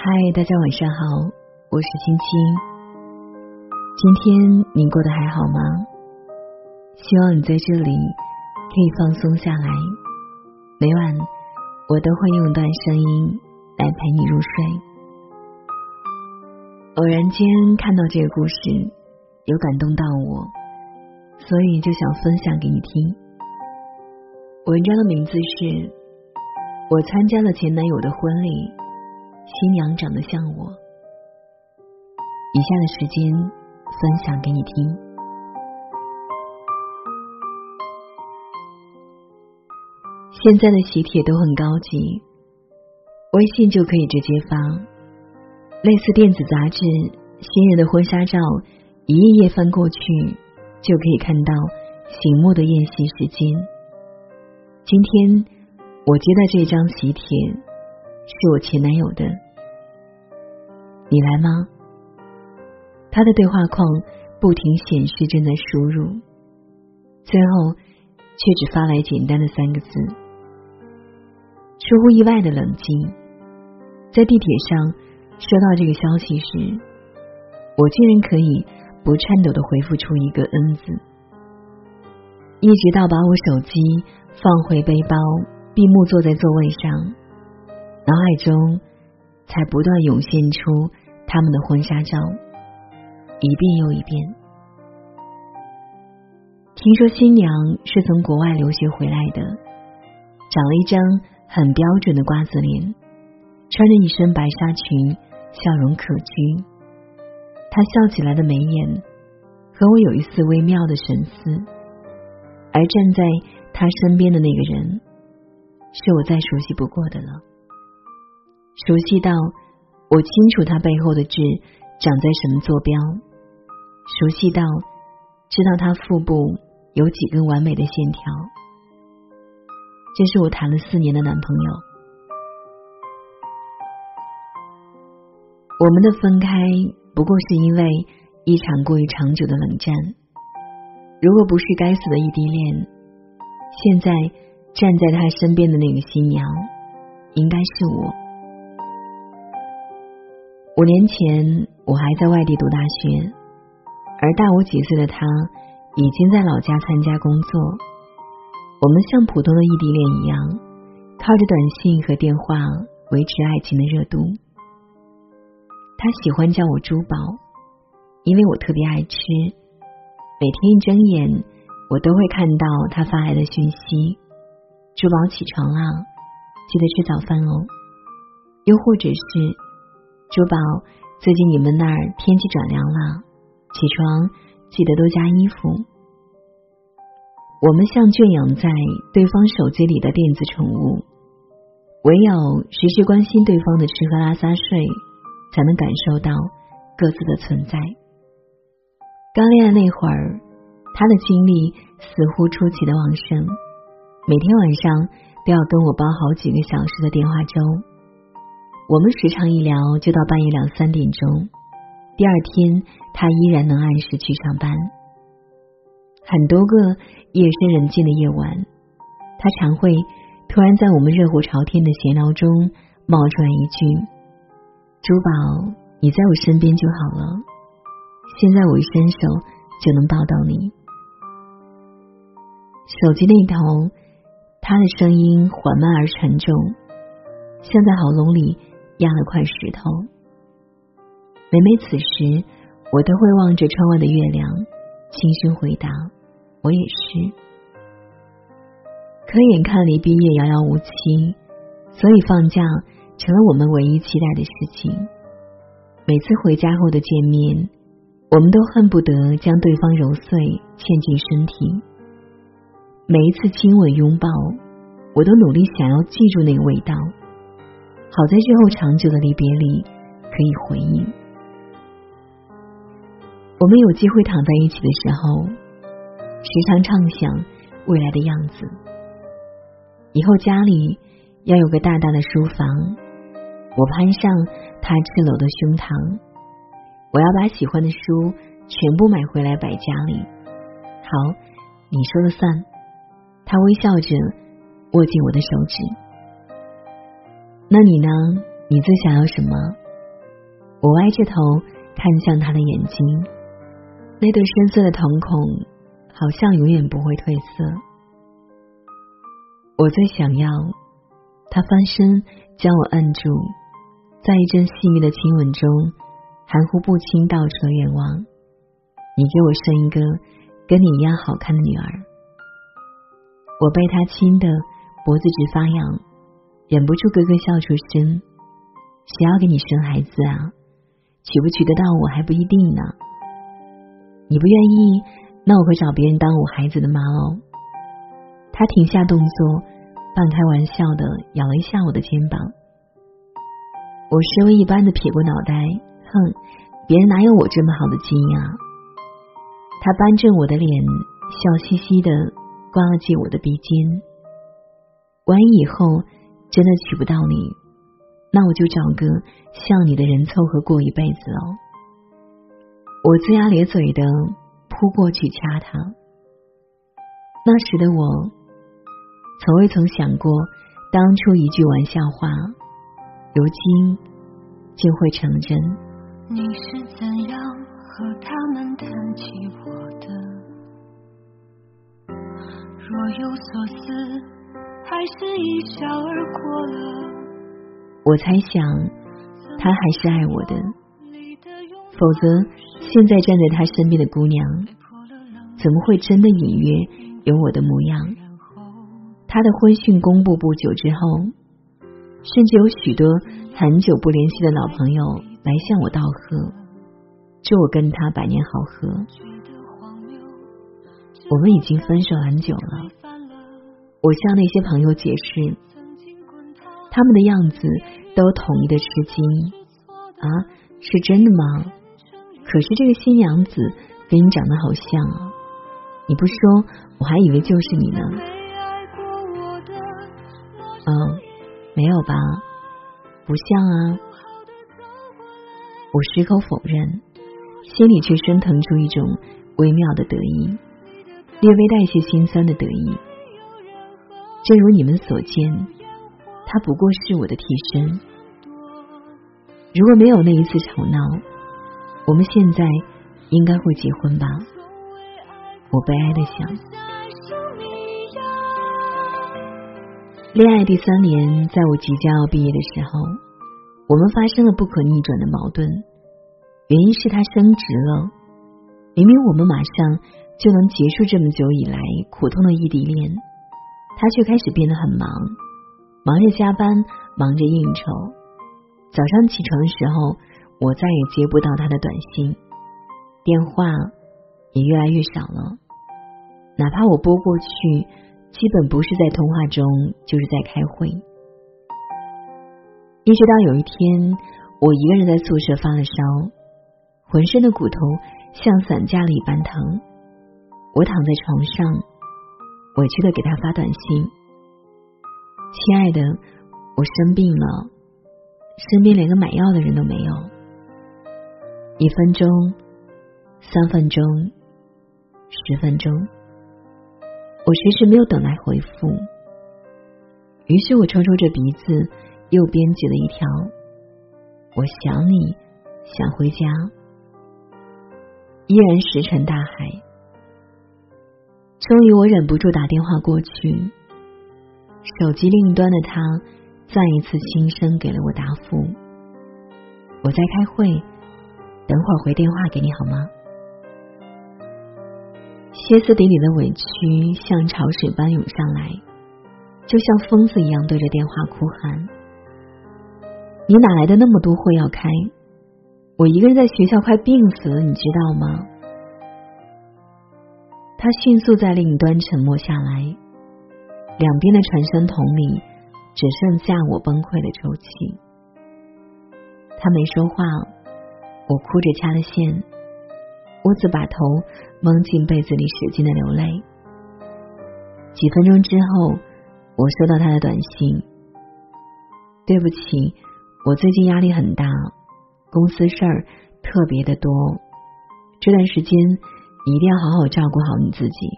嗨，大家晚上好，我是青青。今天你过得还好吗？希望你在这里可以放松下来。每晚我都会用一段声音来陪你入睡。偶然间看到这个故事，有感动到我，所以就想分享给你听。文章的名字是《我参加了前男友的婚礼》。新娘长得像我。以下的时间分享给你听。现在的喜帖都很高级，微信就可以直接发。类似电子杂志，新人的婚纱照，一页页翻过去，就可以看到醒目的宴席时间。今天我接到这张喜帖。是我前男友的，你来吗？他的对话框不停显示正在输入，最后却只发来简单的三个字。出乎意外的冷静，在地铁上收到这个消息时，我竟然可以不颤抖的回复出一个“嗯”字，一直到把我手机放回背包，闭目坐在座位上。脑海中才不断涌现出他们的婚纱照，一遍又一遍。听说新娘是从国外留学回来的，长了一张很标准的瓜子脸，穿着一身白纱裙，笑容可掬。她笑起来的眉眼和我有一丝微妙的神似，而站在她身边的那个人，是我再熟悉不过的了。熟悉到我清楚他背后的痣长在什么坐标，熟悉到知道他腹部有几根完美的线条。这是我谈了四年的男朋友。我们的分开不过是因为一场过于长久的冷战。如果不是该死的异地恋，现在站在他身边的那个新娘，应该是我。五年前，我还在外地读大学，而大我几岁的他已经在老家参加工作。我们像普通的异地恋一样，靠着短信和电话维持爱情的热度。他喜欢叫我珠宝，因为我特别爱吃。每天一睁眼，我都会看到他发来的讯息：“珠宝起床了，记得吃早饭哦。”又或者是。珠宝，最近你们那儿天气转凉了，起床记得多加衣服。我们像圈养在对方手机里的电子宠物，唯有时时关心对方的吃喝拉撒睡，才能感受到各自的存在。刚恋爱那会儿，他的精力似乎出奇的旺盛，每天晚上都要跟我煲好几个小时的电话粥。我们时常一聊就到半夜两三点钟，第二天他依然能按时去上班。很多个夜深人静的夜晚，他常会突然在我们热火朝天的闲聊中冒出来一句：“珠宝，你在我身边就好了，现在我一伸手就能抱到你。”手机那头，他的声音缓慢而沉重，像在喉咙里。压了块石头。每每此时，我都会望着窗外的月亮，轻声回答：“我也是。”可眼看离毕业遥遥无期，所以放假成了我们唯一期待的事情。每次回家后的见面，我们都恨不得将对方揉碎，嵌进身体。每一次亲吻拥抱，我都努力想要记住那个味道。好在之后长久的离别里可以回忆，我们有机会躺在一起的时候，时常畅想未来的样子。以后家里要有个大大的书房，我攀上他赤裸的胸膛，我要把喜欢的书全部买回来摆家里。好，你说了算。他微笑着握紧我的手指。那你呢？你最想要什么？我歪着头看向他的眼睛，那对深色的瞳孔好像永远不会褪色。我最想要他翻身将我按住，在一阵细密的亲吻中，含糊不清道出了愿望：你给我生一个跟你一样好看的女儿。我被他亲的脖子直发痒，忍不住咯咯笑出声。谁要给你生孩子啊？娶不娶得到我还不一定呢。你不愿意，那我会找别人当我孩子的妈哦。他停下动作，半开玩笑的咬了一下我的肩膀。我示威一般的撇过脑袋，哼，别人哪有我这么好的基因啊？他扳正我的脸，笑嘻嘻的刮了记我的鼻尖。万一以后真的娶不到你。那我就找个像你的人凑合过一辈子哦。我龇牙咧嘴的扑过去掐他。那时的我，从未曾想过当初一句玩笑话，如今竟会成真。你是怎样和他们谈起我的？若有所思，还是一笑而过了。我猜想，他还是爱我的，否则现在站在他身边的姑娘，怎么会真的隐约有我的模样？他的婚讯公布不久之后，甚至有许多很久不联系的老朋友来向我道贺，祝我跟他百年好合。我们已经分手很久了，我向那些朋友解释。他们的样子都统一的吃惊啊，是真的吗？可是这个新娘子跟你长得好像啊，你不说我还以为就是你呢。嗯，没有吧？不像啊。我矢口否认，心里却升腾出一种微妙的得意，略微带些心酸的得意。正如你们所见。他不过是我的替身。如果没有那一次吵闹，我们现在应该会结婚吧？我悲哀的想。恋爱第三年，在我即将要毕业的时候，我们发生了不可逆转的矛盾。原因是他升职了。明明我们马上就能结束这么久以来苦痛的异地恋，他却开始变得很忙。忙着加班，忙着应酬。早上起床的时候，我再也接不到他的短信，电话也越来越少了。哪怕我拨过去，基本不是在通话中，就是在开会。一直到有一天，我一个人在宿舍发了烧，浑身的骨头像散架了一般疼。我躺在床上，委屈的给他发短信。亲爱的，我生病了，身边连个买药的人都没有。一分钟，三分钟，十分钟，我迟迟没有等来回复。于是我抽抽着鼻子，又编辑了一条：我想你，想回家，依然石沉大海。终于，我忍不住打电话过去。手机另一端的他再一次轻声给了我答复：“我在开会，等会儿回电话给你好吗？”歇斯底里的委屈像潮水般涌上来，就像疯子一样对着电话哭喊：“你哪来的那么多会要开？我一个人在学校快病死了，你知道吗？”他迅速在另一端沉默下来。两边的传声筒里只剩下我崩溃的抽泣。他没说话，我哭着掐了线，屋子把头蒙进被子里，使劲的流泪。几分钟之后，我收到他的短信：“对不起，我最近压力很大，公司事儿特别的多，这段时间你一定要好好照顾好你自己，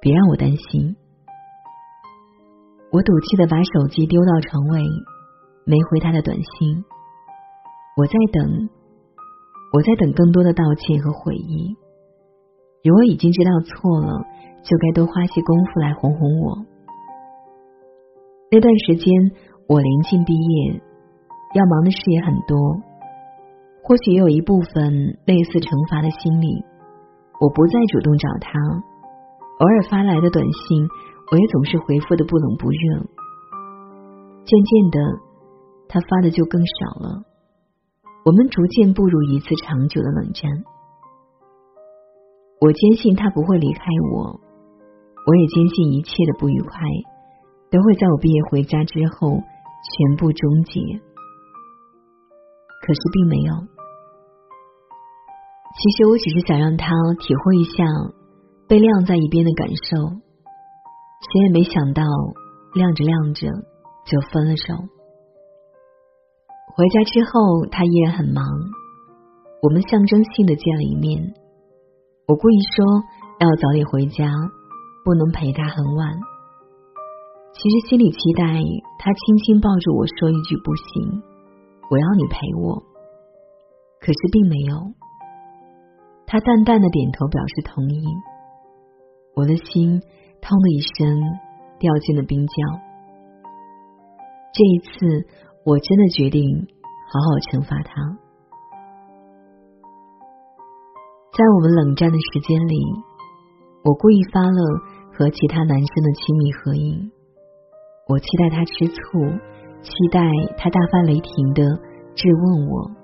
别让我担心。”我赌气的把手机丢到床尾，没回他的短信。我在等我在等更多的道歉和悔意。如果已经知道错了，就该多花些功夫来哄哄我。那段时间，我临近毕业，要忙的事也很多，或许也有一部分类似惩罚的心理。我不再主动找他，偶尔发来的短信，我也总是回复的不冷不热。渐渐的，他发的就更少了。我们逐渐步入一次长久的冷战。我坚信他不会离开我，我也坚信一切的不愉快。都会在我毕业回家之后全部终结，可是并没有。其实我只是想让他体会一下被晾在一边的感受，谁也没想到晾着晾着就分了手。回家之后，他依然很忙，我们象征性的见了一面。我故意说要早点回家，不能陪他很晚。其实心里期待他轻轻抱住我说一句不行，我要你陪我。可是并没有，他淡淡的点头表示同意。我的心砰的一声掉进了冰窖。这一次，我真的决定好好惩罚他。在我们冷战的时间里，我故意发了和其他男生的亲密合影。我期待他吃醋，期待他大发雷霆的质问我。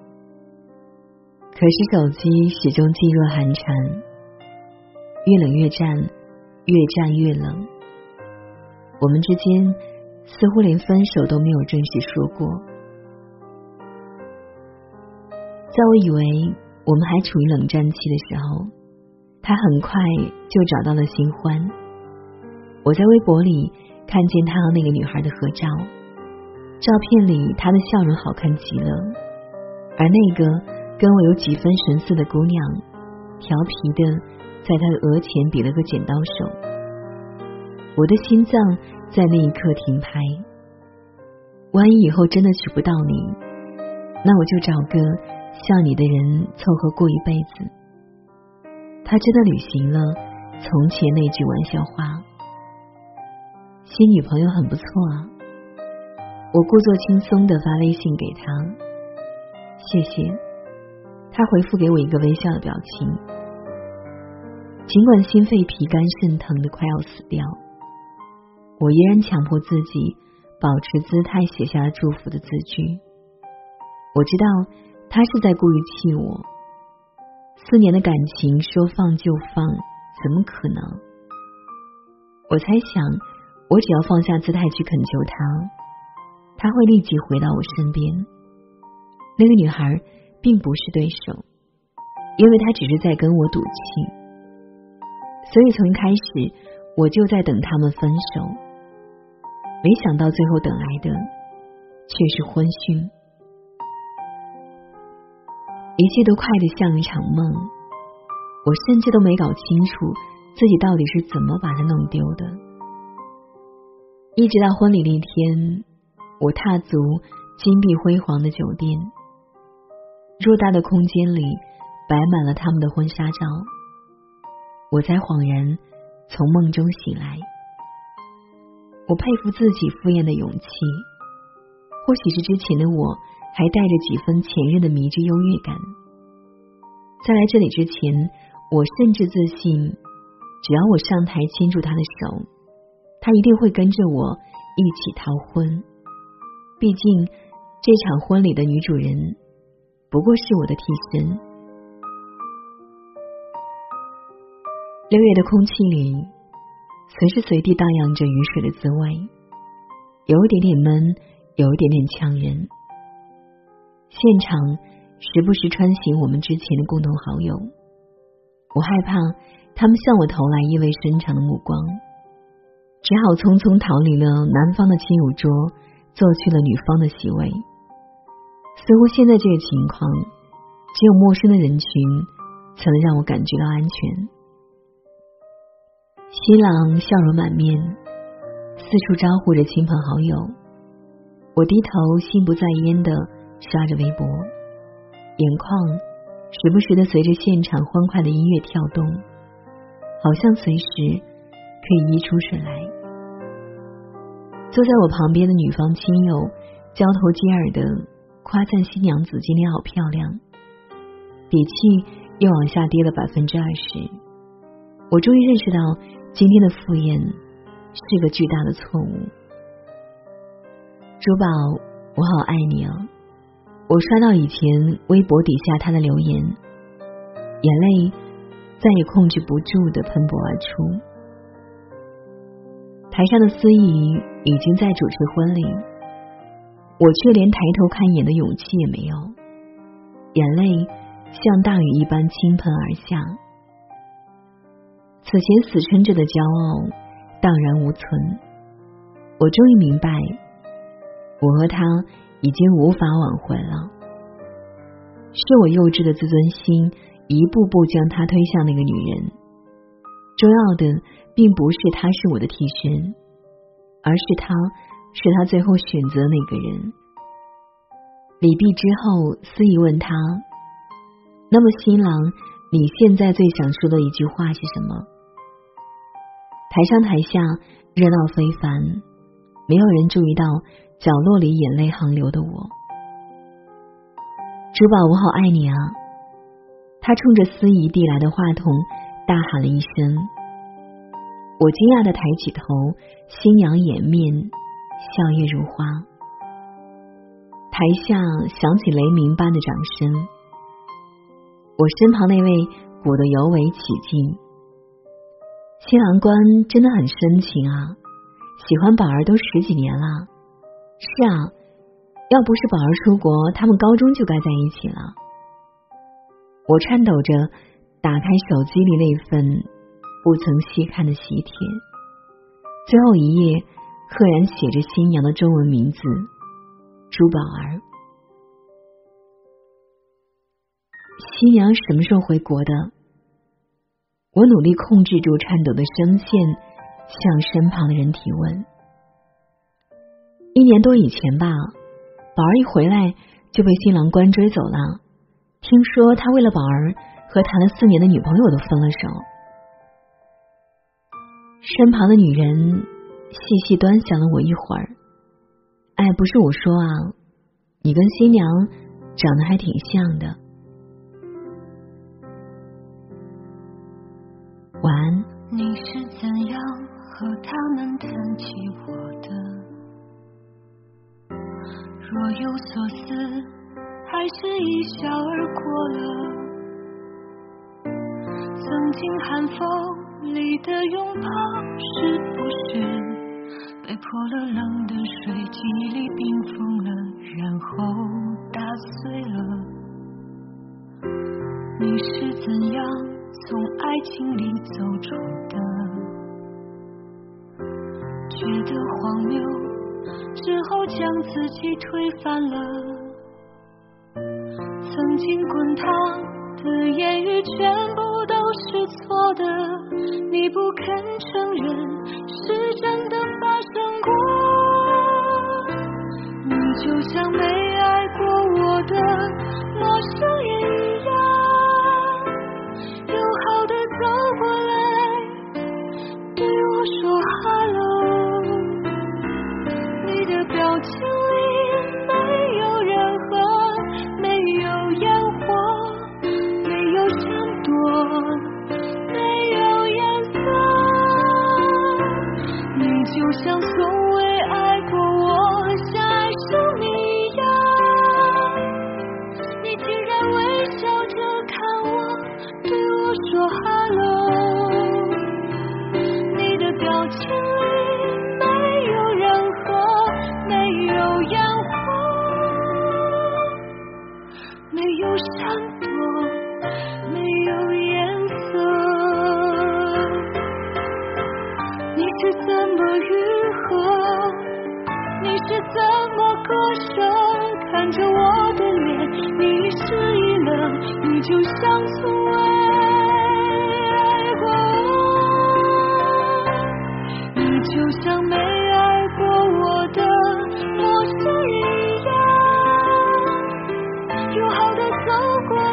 可是手机始终噤若寒蝉，越冷越战，越战越冷。我们之间似乎连分手都没有正式说过。在我以为我们还处于冷战期的时候，他很快就找到了新欢。我在微博里。看见他和那个女孩的合照，照片里他的笑容好看极了，而那个跟我有几分神似的姑娘，调皮的在他的额前比了个剪刀手。我的心脏在那一刻停拍。万一以后真的娶不到你，那我就找个像你的人凑合过一辈子。他真的履行了从前那句玩笑话。新女朋友很不错啊，我故作轻松的发微信给他，谢谢。他回复给我一个微笑的表情。尽管心肺皮肝肾疼的快要死掉，我依然强迫自己保持姿态，写下了祝福的字句。我知道他是在故意气我。四年的感情说放就放，怎么可能？我猜想。我只要放下姿态去恳求他，他会立即回到我身边。那个女孩并不是对手，因为他只是在跟我赌气。所以从一开始我就在等他们分手，没想到最后等来的却是婚讯。一切都快得像一场梦，我甚至都没搞清楚自己到底是怎么把它弄丢的。一直到婚礼那天，我踏足金碧辉煌的酒店，偌大的空间里摆满了他们的婚纱照，我才恍然从梦中醒来。我佩服自己敷衍的勇气，或许是之前的我还带着几分前任的迷之优越感。在来这里之前，我甚至自信，只要我上台牵住他的手。他一定会跟着我一起逃婚，毕竟这场婚礼的女主人不过是我的替身。六月的空气里，随时随地荡漾着雨水的滋味，有一点点闷，有一点点呛人。现场时不时穿行我们之前的共同好友，我害怕他们向我投来意味深长的目光。只好匆匆逃离了男方的亲友桌，坐去了女方的席位。似乎现在这个情况，只有陌生的人群才能让我感觉到安全。新郎笑容满面，四处招呼着亲朋好友。我低头心不在焉的刷着微博，眼眶时不时的随着现场欢快的音乐跳动，好像随时可以溢出水来。坐在我旁边的女方亲友交头接耳的夸赞新娘子今天好漂亮，底气又往下跌了百分之二十。我终于认识到今天的赴宴是个巨大的错误。珠宝，我好爱你啊！我刷到以前微博底下他的留言，眼泪再也控制不住的喷薄而出。台上的司仪已经在主持婚礼，我却连抬头看一眼的勇气也没有，眼泪像大雨一般倾盆而下。此前死撑着的骄傲荡然无存，我终于明白，我和他。已经无法挽回了，是我幼稚的自尊心一步步将他推向那个女人。重要的并不是他是我的替身，而是他是他最后选择那个人。礼毕之后，司仪问他：“那么，新郎，你现在最想说的一句话是什么？”台上台下热闹非凡，没有人注意到。角落里眼泪横流的我，珠宝，我好爱你啊！他冲着司仪递来的话筒大喊了一声。我惊讶的抬起头，新娘掩面笑靥如花。台下响起雷鸣般的掌声，我身旁那位鼓得尤为起劲。新郎官真的很深情啊，喜欢宝儿都十几年了。是啊，要不是宝儿出国，他们高中就该在一起了。我颤抖着打开手机里那份不曾细看的喜帖，最后一页赫然写着新娘的中文名字朱宝儿。新娘什么时候回国的？我努力控制住颤抖的声线，向身旁的人提问。一年多以前吧，宝儿一回来就被新郎官追走了。听说他为了宝儿和谈了四年的女朋友都分了手。身旁的女人细细端详了我一会儿。哎，不是我说啊，你跟新娘长得还挺像的。晚安。你是怎样和他们谈起我的？若有所思，还是一笑而过了。曾经寒风里的拥抱，是不是被泼了冷的水，记忆里冰封了，然后打碎了？你是怎样从爱情里走出的？觉得荒谬。之后将自己推翻了，曾经滚烫的言语全部是错的，你不肯承认是真的发生过，好的走过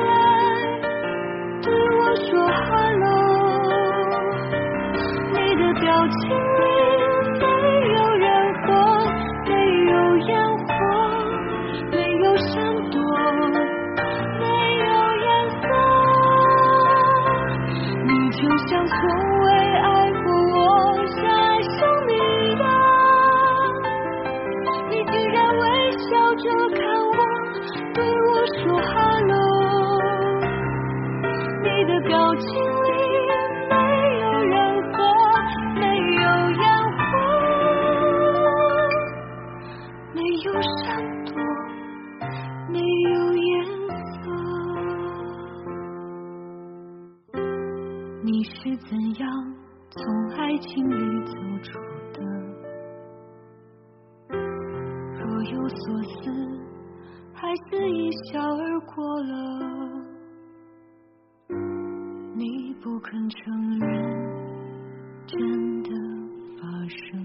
闪躲，没有颜色。你是怎样从爱情里走出的？若有所思，还是一笑而过了。你不肯承认，真的发生。